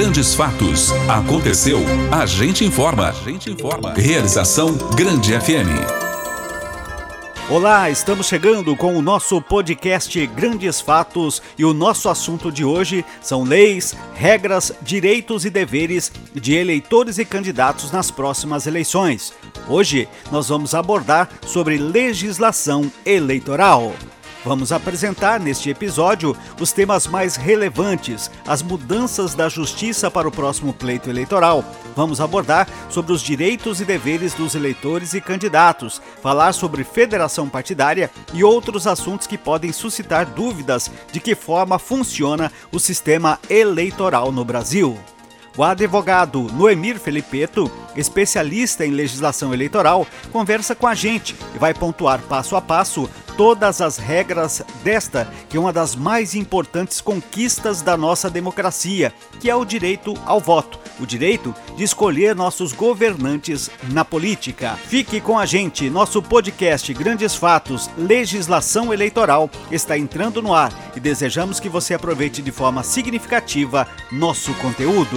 Grandes fatos. Aconteceu. A gente informa. A gente informa. Realização Grande FM. Olá, estamos chegando com o nosso podcast Grandes Fatos e o nosso assunto de hoje são leis, regras, direitos e deveres de eleitores e candidatos nas próximas eleições. Hoje nós vamos abordar sobre legislação eleitoral. Vamos apresentar neste episódio os temas mais relevantes, as mudanças da justiça para o próximo pleito eleitoral. Vamos abordar sobre os direitos e deveres dos eleitores e candidatos, falar sobre federação partidária e outros assuntos que podem suscitar dúvidas de que forma funciona o sistema eleitoral no Brasil. O advogado Noemir Felipeto, especialista em legislação eleitoral, conversa com a gente e vai pontuar passo a passo todas as regras desta, que é uma das mais importantes conquistas da nossa democracia, que é o direito ao voto, o direito de escolher nossos governantes na política. Fique com a gente, nosso podcast Grandes Fatos, Legislação Eleitoral está entrando no ar e desejamos que você aproveite de forma significativa nosso conteúdo.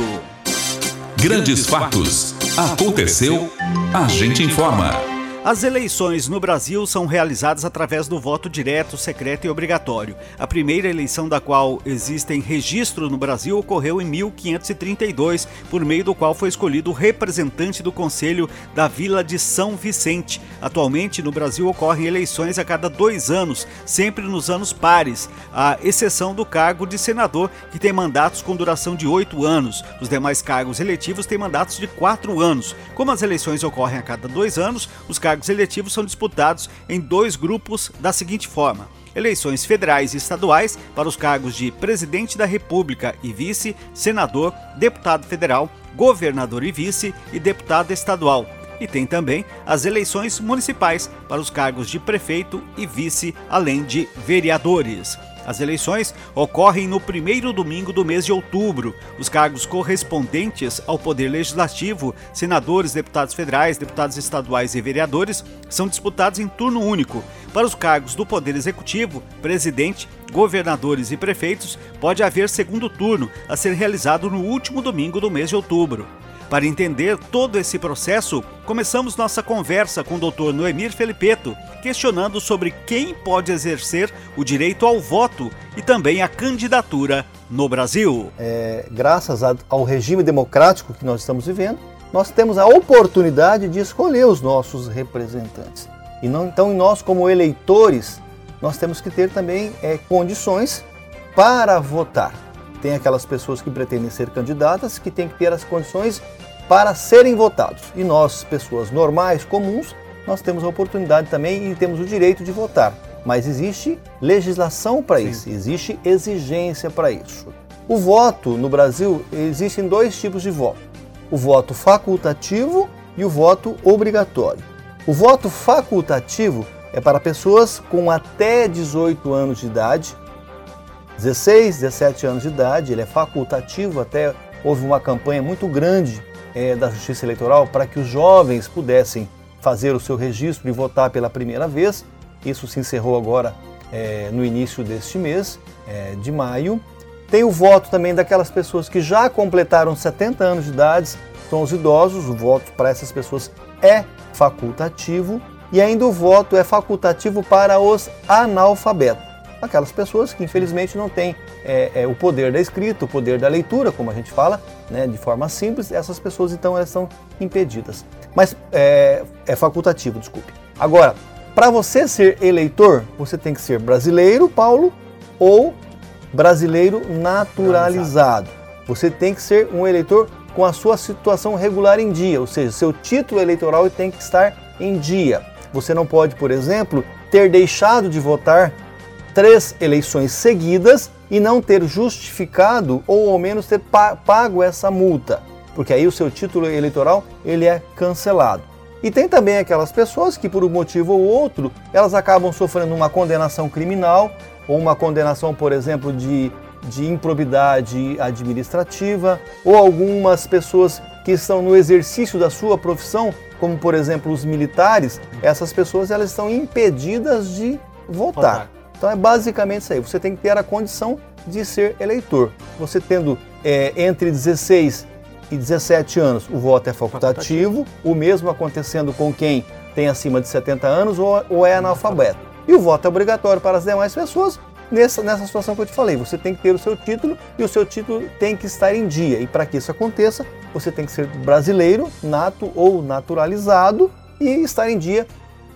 Grandes Fatos. Aconteceu, a gente informa. As eleições no Brasil são realizadas através do voto direto, secreto e obrigatório. A primeira eleição da qual existem registro no Brasil ocorreu em 1532, por meio do qual foi escolhido o representante do Conselho da Vila de São Vicente. Atualmente, no Brasil ocorrem eleições a cada dois anos, sempre nos anos pares, à exceção do cargo de senador, que tem mandatos com duração de oito anos. Os demais cargos eletivos têm mandatos de quatro anos. Como as eleições ocorrem a cada dois anos, os cargos cargos eletivos são disputados em dois grupos da seguinte forma: eleições federais e estaduais para os cargos de presidente da República e vice, senador, deputado federal, governador e vice e deputado estadual. E tem também as eleições municipais para os cargos de prefeito e vice, além de vereadores. As eleições ocorrem no primeiro domingo do mês de outubro. Os cargos correspondentes ao Poder Legislativo, senadores, deputados federais, deputados estaduais e vereadores, são disputados em turno único. Para os cargos do Poder Executivo, presidente, governadores e prefeitos, pode haver segundo turno, a ser realizado no último domingo do mês de outubro. Para entender todo esse processo, começamos nossa conversa com o Dr. Noemir Felipeto, questionando sobre quem pode exercer o direito ao voto e também a candidatura no Brasil. É, graças ao regime democrático que nós estamos vivendo, nós temos a oportunidade de escolher os nossos representantes. E não, então, nós, como eleitores, nós temos que ter também é, condições para votar. Tem aquelas pessoas que pretendem ser candidatas que têm que ter as condições para serem votados. E nós, pessoas normais, comuns, nós temos a oportunidade também e temos o direito de votar. Mas existe legislação para isso, existe exigência para isso. O voto no Brasil existem dois tipos de voto: o voto facultativo e o voto obrigatório. O voto facultativo é para pessoas com até 18 anos de idade, 16, 17 anos de idade, ele é facultativo, até houve uma campanha muito grande é, da Justiça Eleitoral para que os jovens pudessem fazer o seu registro e votar pela primeira vez. Isso se encerrou agora é, no início deste mês, é, de maio. Tem o voto também daquelas pessoas que já completaram 70 anos de idade, são os idosos, o voto para essas pessoas é facultativo. E ainda o voto é facultativo para os analfabetos aquelas pessoas que infelizmente não têm é, é, o poder da escrita, o poder da leitura, como a gente fala, né, de forma simples, essas pessoas então elas são impedidas. Mas é, é facultativo, desculpe. Agora, para você ser eleitor, você tem que ser brasileiro, Paulo, ou brasileiro naturalizado. Você tem que ser um eleitor com a sua situação regular em dia, ou seja, seu título eleitoral tem que estar em dia. Você não pode, por exemplo, ter deixado de votar três eleições seguidas e não ter justificado ou ao menos ter pago essa multa, porque aí o seu título eleitoral ele é cancelado. E tem também aquelas pessoas que por um motivo ou outro, elas acabam sofrendo uma condenação criminal ou uma condenação, por exemplo, de, de improbidade administrativa, ou algumas pessoas que estão no exercício da sua profissão, como por exemplo os militares, essas pessoas elas estão impedidas de votar. votar. Então é basicamente isso aí. Você tem que ter a condição de ser eleitor. Você tendo é, entre 16 e 17 anos, o voto é facultativo, o mesmo acontecendo com quem tem acima de 70 anos ou, ou é analfabeto. E o voto é obrigatório para as demais pessoas, nessa, nessa situação que eu te falei. Você tem que ter o seu título e o seu título tem que estar em dia. E para que isso aconteça, você tem que ser brasileiro, nato ou naturalizado e estar em dia,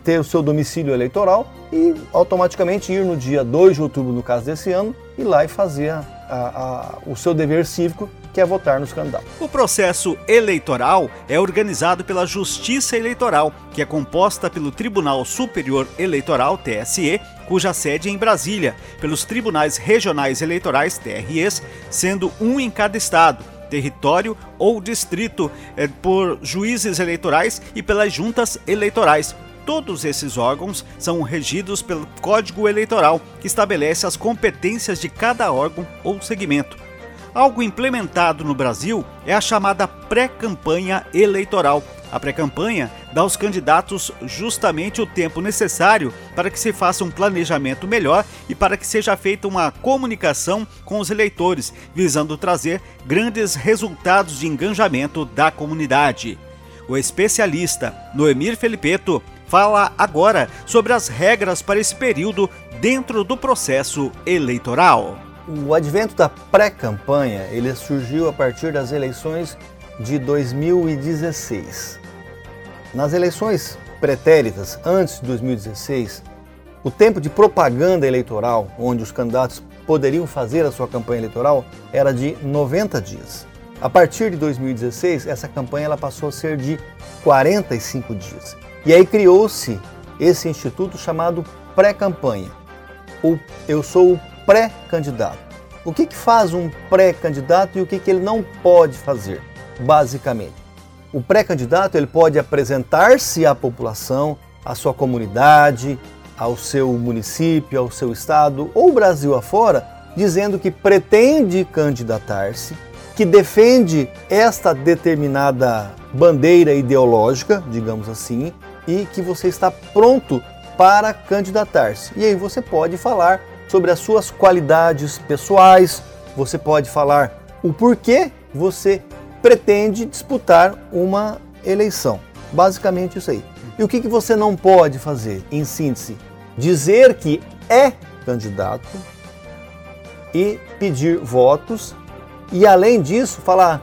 ter o seu domicílio eleitoral e automaticamente ir no dia 2 de outubro, no caso desse ano, ir lá e fazer a, a, o seu dever cívico que é votar nos candidatos. O processo eleitoral é organizado pela Justiça Eleitoral, que é composta pelo Tribunal Superior Eleitoral, TSE, cuja sede é em Brasília, pelos Tribunais Regionais Eleitorais, TREs, sendo um em cada estado, território ou distrito, é, por juízes eleitorais e pelas juntas eleitorais. Todos esses órgãos são regidos pelo Código Eleitoral, que estabelece as competências de cada órgão ou segmento. Algo implementado no Brasil é a chamada pré-campanha eleitoral. A pré-campanha dá aos candidatos justamente o tempo necessário para que se faça um planejamento melhor e para que seja feita uma comunicação com os eleitores, visando trazer grandes resultados de engajamento da comunidade. O especialista Noemir Felipeto fala agora sobre as regras para esse período dentro do processo eleitoral. O advento da pré-campanha ele surgiu a partir das eleições de 2016. Nas eleições pretéritas, antes de 2016, o tempo de propaganda eleitoral, onde os candidatos poderiam fazer a sua campanha eleitoral, era de 90 dias. A partir de 2016, essa campanha ela passou a ser de 45 dias. E aí criou-se esse instituto chamado pré-campanha. Eu sou o pré-candidato. O que, que faz um pré-candidato e o que, que ele não pode fazer, basicamente? O pré-candidato ele pode apresentar-se à população, à sua comunidade, ao seu município, ao seu estado ou Brasil afora, dizendo que pretende candidatar-se, que defende esta determinada bandeira ideológica, digamos assim, e que você está pronto para candidatar-se. E aí você pode falar sobre as suas qualidades pessoais, você pode falar o porquê você pretende disputar uma eleição. Basicamente isso aí. E o que, que você não pode fazer? Em síntese, dizer que é candidato e pedir votos e além disso falar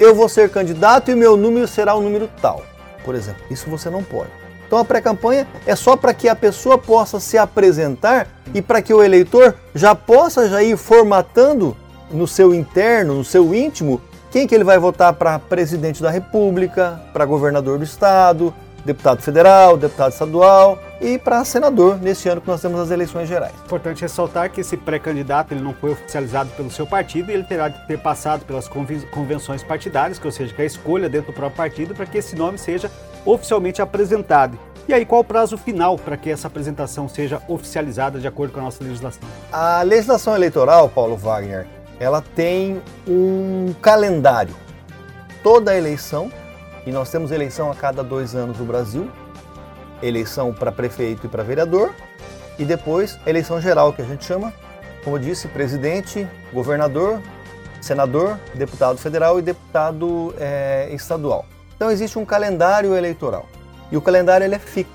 eu vou ser candidato e o meu número será o número tal, por exemplo. Isso você não pode. Então a pré-campanha é só para que a pessoa possa se apresentar e para que o eleitor já possa já ir formatando no seu interno, no seu íntimo, quem que ele vai votar para presidente da República, para governador do estado, deputado federal, deputado estadual e para senador neste ano que nós temos as eleições gerais. Importante ressaltar que esse pré-candidato ele não foi oficializado pelo seu partido e ele terá de ter passado pelas convenções partidárias, que ou seja, que é a escolha dentro do próprio partido para que esse nome seja oficialmente apresentado. E aí, qual o prazo final para que essa apresentação seja oficializada de acordo com a nossa legislação? A legislação eleitoral, Paulo Wagner, ela tem um calendário. Toda eleição, e nós temos eleição a cada dois anos no Brasil, eleição para prefeito e para vereador, e depois eleição geral, que a gente chama, como eu disse, presidente, governador, senador, deputado federal e deputado é, estadual. Então existe um calendário eleitoral e o calendário ele é fixo.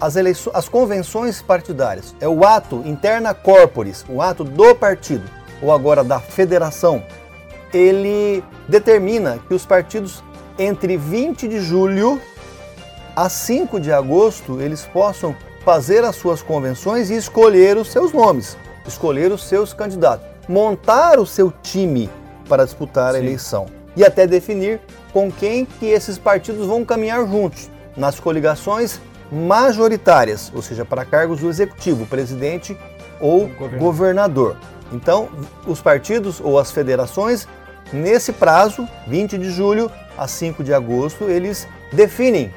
As, eleições, as convenções partidárias é o ato interna corporis, o ato do partido ou agora da federação. Ele determina que os partidos entre 20 de julho a 5 de agosto eles possam fazer as suas convenções e escolher os seus nomes, escolher os seus candidatos, montar o seu time para disputar Sim. a eleição e até definir com quem que esses partidos vão caminhar juntos nas coligações majoritárias, ou seja, para cargos do executivo, presidente ou governador. governador. Então, os partidos ou as federações, nesse prazo, 20 de julho a 5 de agosto, eles definem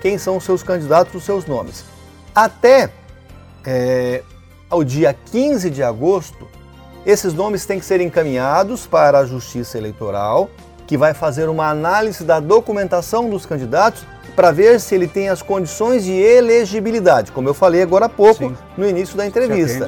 quem são os seus candidatos, os seus nomes. Até é, ao dia 15 de agosto, esses nomes têm que ser encaminhados para a Justiça Eleitoral que vai fazer uma análise da documentação dos candidatos para ver se ele tem as condições de elegibilidade, como eu falei agora há pouco Sim. no início da entrevista.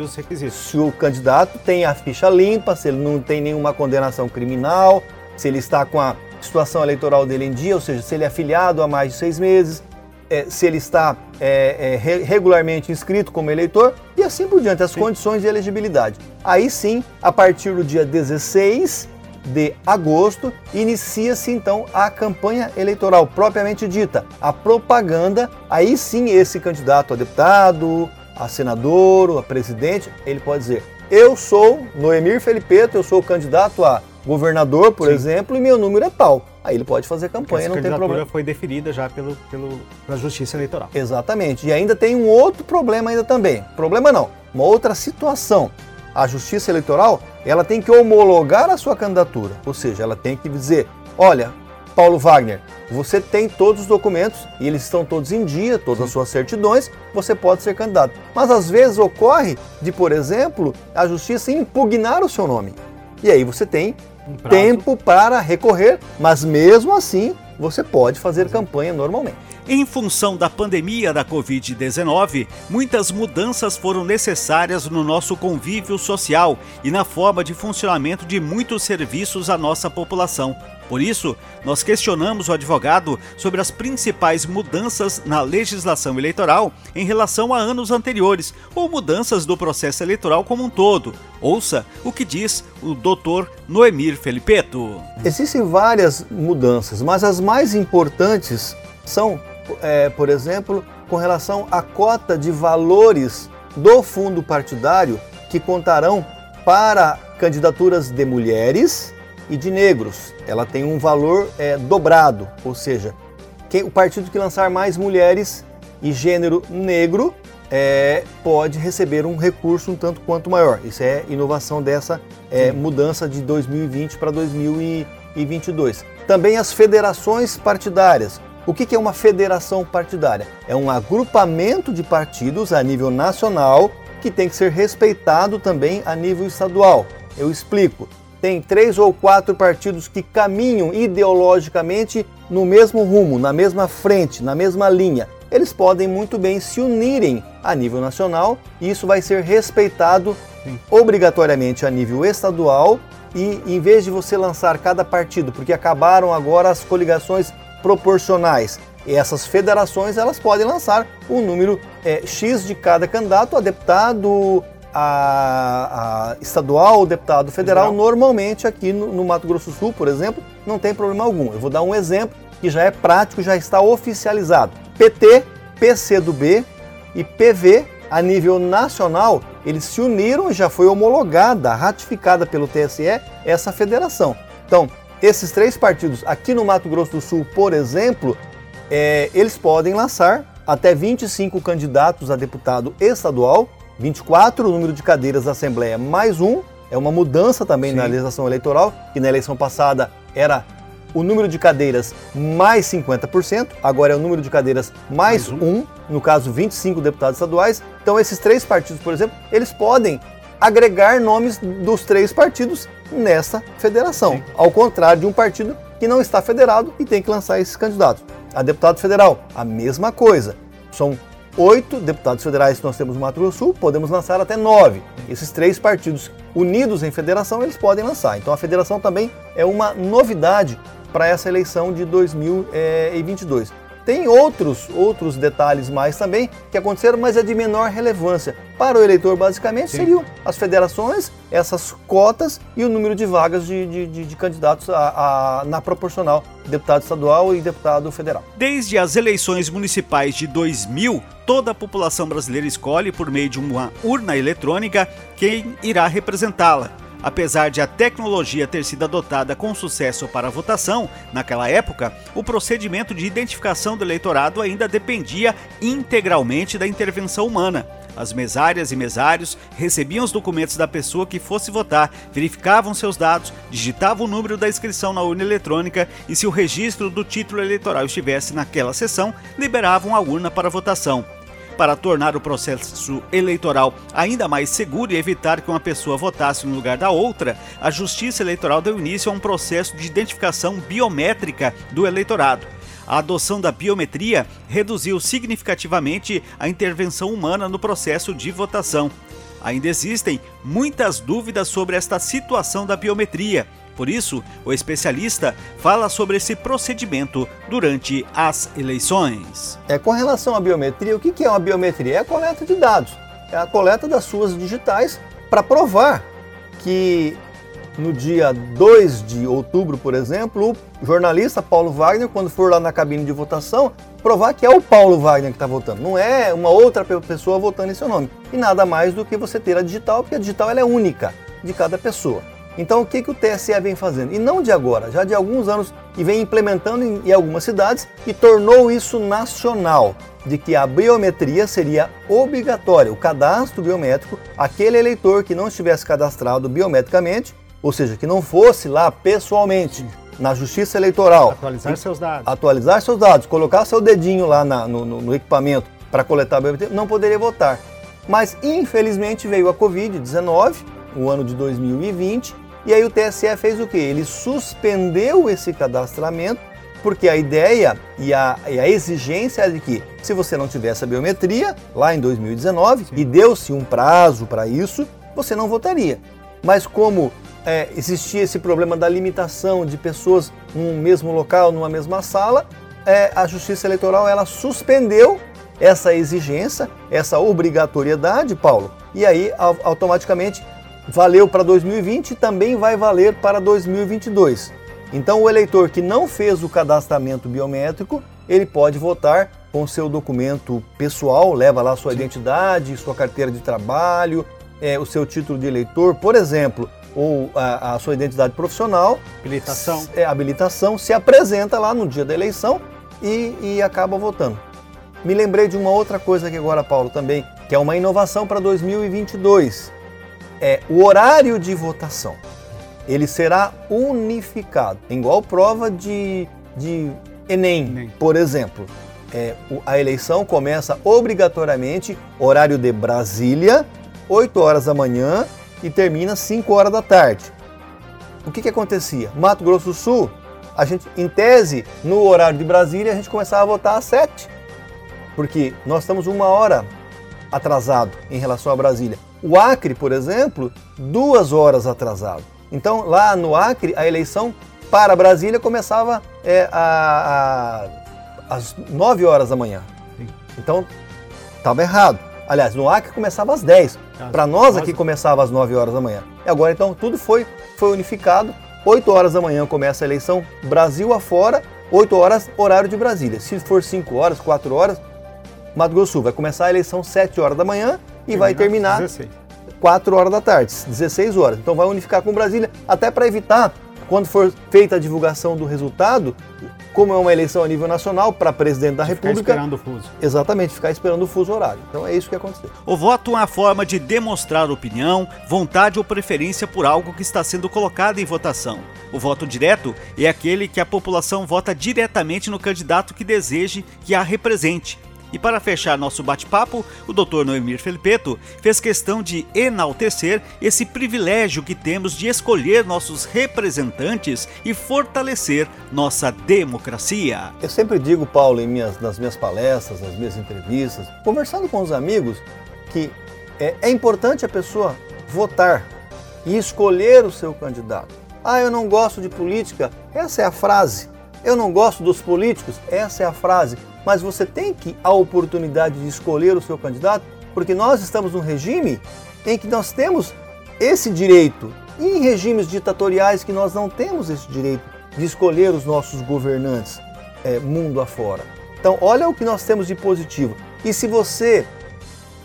Se o candidato tem a ficha limpa, se ele não tem nenhuma condenação criminal, se ele está com a situação eleitoral dele em dia, ou seja, se ele é afiliado há mais de seis meses, é, se ele está é, é, regularmente inscrito como eleitor e assim por diante, as sim. condições de elegibilidade. Aí sim, a partir do dia 16 de agosto, inicia-se então a campanha eleitoral propriamente dita, a propaganda. Aí sim, esse candidato a deputado, a senador, a presidente, ele pode dizer: Eu sou Noemir Felipeto, eu sou candidato a governador, por sim. exemplo, e meu número é tal. Aí ele pode fazer campanha, Essa não tem problema. foi definida já pelo, pelo, pela Justiça Eleitoral. Exatamente. E ainda tem um outro problema ainda também. Problema não, uma outra situação. A Justiça Eleitoral, ela tem que homologar a sua candidatura. Ou seja, ela tem que dizer, olha, Paulo Wagner, você tem todos os documentos e eles estão todos em dia, todas as suas certidões, você pode ser candidato. Mas às vezes ocorre de, por exemplo, a justiça impugnar o seu nome. E aí você tem um tempo para recorrer, mas mesmo assim você pode fazer campanha normalmente. Em função da pandemia da Covid-19, muitas mudanças foram necessárias no nosso convívio social e na forma de funcionamento de muitos serviços à nossa população. Por isso, nós questionamos o advogado sobre as principais mudanças na legislação eleitoral em relação a anos anteriores ou mudanças do processo eleitoral como um todo. Ouça o que diz o doutor Noemir Felipeto. Existem várias mudanças, mas as mais importantes são, é, por exemplo, com relação à cota de valores do fundo partidário que contarão para candidaturas de mulheres e de negros. Ela tem um valor é, dobrado, ou seja, quem, o partido que lançar mais mulheres e gênero negro é, pode receber um recurso um tanto quanto maior. Isso é inovação dessa é, mudança de 2020 para 2022. Também as federações partidárias. O que é uma federação partidária? É um agrupamento de partidos a nível nacional que tem que ser respeitado também a nível estadual. Eu explico tem três ou quatro partidos que caminham ideologicamente no mesmo rumo, na mesma frente, na mesma linha. Eles podem muito bem se unirem a nível nacional e isso vai ser respeitado obrigatoriamente a nível estadual. E em vez de você lançar cada partido, porque acabaram agora as coligações proporcionais, e essas federações elas podem lançar um número é, X de cada candidato a deputado, a, a estadual ou deputado federal, federal. normalmente aqui no, no, Mato Grosso do Sul, por exemplo, não tem problema algum. Eu vou dar um exemplo que já é prático, já está oficializado. PT, PCdoB e PV a nível nacional, eles se uniram e já foi homologada, ratificada pelo TSE essa federação. Então, esses três partidos aqui no Mato Grosso do Sul, por exemplo, é, eles podem lançar até 25 candidatos a deputado estadual 24, o número de cadeiras da Assembleia mais um, é uma mudança também Sim. na legislação eleitoral, que na eleição passada era o número de cadeiras mais 50%, agora é o número de cadeiras mais, mais um. um, no caso 25 deputados estaduais. Então esses três partidos, por exemplo, eles podem agregar nomes dos três partidos nessa federação, Sim. ao contrário de um partido que não está federado e tem que lançar esses candidatos. A deputado federal, a mesma coisa. São oito deputados federais que nós temos no Mato Grosso do Sul, podemos lançar até nove. Esses três partidos unidos em federação, eles podem lançar. Então a federação também é uma novidade para essa eleição de 2022. Tem outros, outros detalhes mais também que aconteceram, mas é de menor relevância. Para o eleitor, basicamente, Sim. seriam as federações, essas cotas e o número de vagas de, de, de, de candidatos a, a, na proporcional, deputado estadual e deputado federal. Desde as eleições municipais de 2000, toda a população brasileira escolhe, por meio de uma urna eletrônica, quem irá representá-la. Apesar de a tecnologia ter sido adotada com sucesso para a votação, naquela época, o procedimento de identificação do eleitorado ainda dependia integralmente da intervenção humana. As mesárias e mesários recebiam os documentos da pessoa que fosse votar, verificavam seus dados, digitavam o número da inscrição na urna eletrônica e, se o registro do título eleitoral estivesse naquela sessão, liberavam a urna para votação para tornar o processo eleitoral ainda mais seguro e evitar que uma pessoa votasse no lugar da outra, a Justiça Eleitoral deu início a um processo de identificação biométrica do eleitorado. A adoção da biometria reduziu significativamente a intervenção humana no processo de votação. Ainda existem muitas dúvidas sobre esta situação da biometria. Por isso, o especialista fala sobre esse procedimento durante as eleições. É, com relação à biometria, o que é uma biometria? É a coleta de dados, é a coleta das suas digitais para provar que no dia 2 de outubro, por exemplo, o jornalista Paulo Wagner, quando for lá na cabine de votação, provar que é o Paulo Wagner que está votando, não é uma outra pessoa votando em seu nome. E nada mais do que você ter a digital, porque a digital ela é única de cada pessoa. Então, o que, que o TSE vem fazendo? E não de agora, já de alguns anos, e vem implementando em, em algumas cidades e tornou isso nacional, de que a biometria seria obrigatória, o cadastro biométrico, aquele eleitor que não estivesse cadastrado biometricamente, ou seja, que não fosse lá pessoalmente na Justiça Eleitoral. Atualizar seus dados. Atualizar seus dados, colocar seu dedinho lá na, no, no, equipamento para coletar a biometria, não poderia votar. Mas infelizmente veio a Covid-19, o ano de 2020, e aí o TSE fez o quê? Ele suspendeu esse cadastramento, porque a ideia e a, e a exigência é de que, se você não tivesse a biometria, lá em 2019, Sim. e deu-se um prazo para isso, você não votaria. Mas como é, existia esse problema da limitação de pessoas num mesmo local, numa mesma sala, é, a Justiça Eleitoral ela suspendeu essa exigência, essa obrigatoriedade, Paulo, e aí automaticamente valeu para 2020 e também vai valer para 2022. Então, o eleitor que não fez o cadastramento biométrico, ele pode votar com seu documento pessoal, leva lá sua Sim. identidade, sua carteira de trabalho, é, o seu título de eleitor, por exemplo, ou a, a sua identidade profissional, habilitação. É, habilitação, se apresenta lá no dia da eleição e, e acaba votando. Me lembrei de uma outra coisa aqui agora, Paulo, também, que é uma inovação para 2022. É o horário de votação. Ele será unificado, igual prova de, de Enem, Enem. por exemplo. É, a eleição começa obrigatoriamente horário de Brasília, 8 horas da manhã e termina 5 horas da tarde. O que, que acontecia? Mato Grosso do Sul, a gente, em tese, no horário de Brasília, a gente começava a votar às 7, porque nós estamos uma hora atrasado em relação a Brasília. O Acre, por exemplo, duas horas atrasado. Então, lá no Acre, a eleição para Brasília começava é, a, a, às 9 horas da manhã. Então, estava errado. Aliás, no Acre começava às 10. Para nós aqui começava às 9 horas da manhã. E agora então tudo foi, foi unificado. 8 horas da manhã começa a eleição Brasil afora, 8 horas horário de Brasília. Se for 5 horas, 4 horas, Mato Grosso Sul vai começar a eleição 7 horas da manhã e vai terminar 16. 4 horas da tarde, 16 horas. Então vai unificar com Brasília, até para evitar, quando for feita a divulgação do resultado, como é uma eleição a nível nacional para presidente da de República. Ficar esperando o fuso. Exatamente, ficar esperando o fuso horário. Então é isso que aconteceu. O voto é uma forma de demonstrar opinião, vontade ou preferência por algo que está sendo colocado em votação. O voto direto é aquele que a população vota diretamente no candidato que deseje que a represente e para fechar nosso bate-papo, o Dr. Noemir Felipeto fez questão de enaltecer esse privilégio que temos de escolher nossos representantes e fortalecer nossa democracia. Eu sempre digo, Paulo, minhas, nas minhas palestras, nas minhas entrevistas, conversando com os amigos, que é, é importante a pessoa votar e escolher o seu candidato. Ah, eu não gosto de política. Essa é a frase. Eu não gosto dos políticos. Essa é a frase mas você tem que a oportunidade de escolher o seu candidato, porque nós estamos num regime em que nós temos esse direito. E em regimes ditatoriais que nós não temos esse direito de escolher os nossos governantes é, mundo afora. Então, olha o que nós temos de positivo. E se você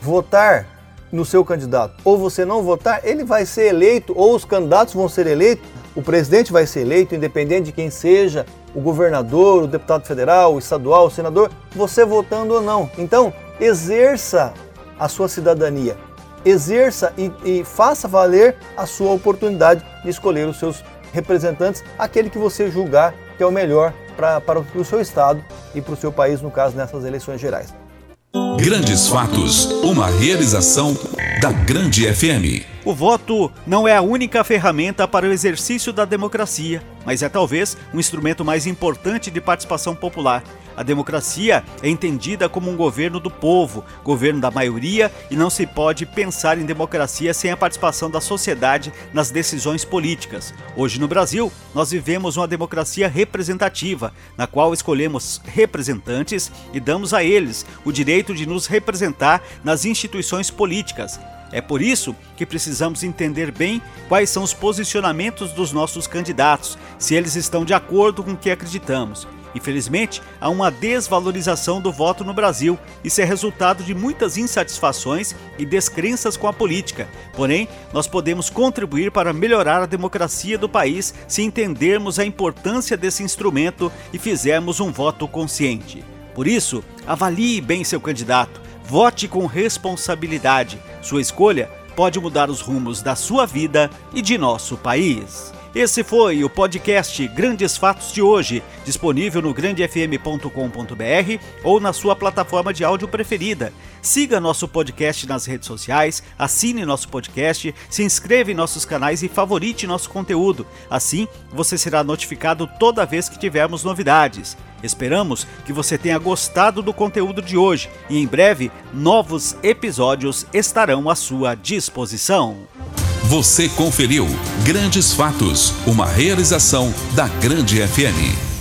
votar no seu candidato ou você não votar, ele vai ser eleito ou os candidatos vão ser eleitos, o presidente vai ser eleito, independente de quem seja, o governador, o deputado federal, o estadual, o senador, você votando ou não. Então, exerça a sua cidadania, exerça e, e faça valer a sua oportunidade de escolher os seus representantes, aquele que você julgar que é o melhor para o seu estado e para o seu país, no caso, nessas eleições gerais. Grandes Fatos, uma realização da Grande FM. O voto não é a única ferramenta para o exercício da democracia, mas é talvez um instrumento mais importante de participação popular. A democracia é entendida como um governo do povo, governo da maioria, e não se pode pensar em democracia sem a participação da sociedade nas decisões políticas. Hoje no Brasil, nós vivemos uma democracia representativa, na qual escolhemos representantes e damos a eles o direito de nos representar nas instituições políticas. É por isso que precisamos entender bem quais são os posicionamentos dos nossos candidatos, se eles estão de acordo com o que acreditamos. Infelizmente, há uma desvalorização do voto no Brasil. Isso é resultado de muitas insatisfações e descrenças com a política. Porém, nós podemos contribuir para melhorar a democracia do país se entendermos a importância desse instrumento e fizermos um voto consciente. Por isso, avalie bem seu candidato Vote com responsabilidade. Sua escolha pode mudar os rumos da sua vida e de nosso país. Esse foi o podcast Grandes Fatos de hoje, disponível no grandefm.com.br ou na sua plataforma de áudio preferida. Siga nosso podcast nas redes sociais, assine nosso podcast, se inscreva em nossos canais e favorite nosso conteúdo. Assim, você será notificado toda vez que tivermos novidades. Esperamos que você tenha gostado do conteúdo de hoje e em breve novos episódios estarão à sua disposição. Você conferiu Grandes Fatos, uma realização da Grande FM.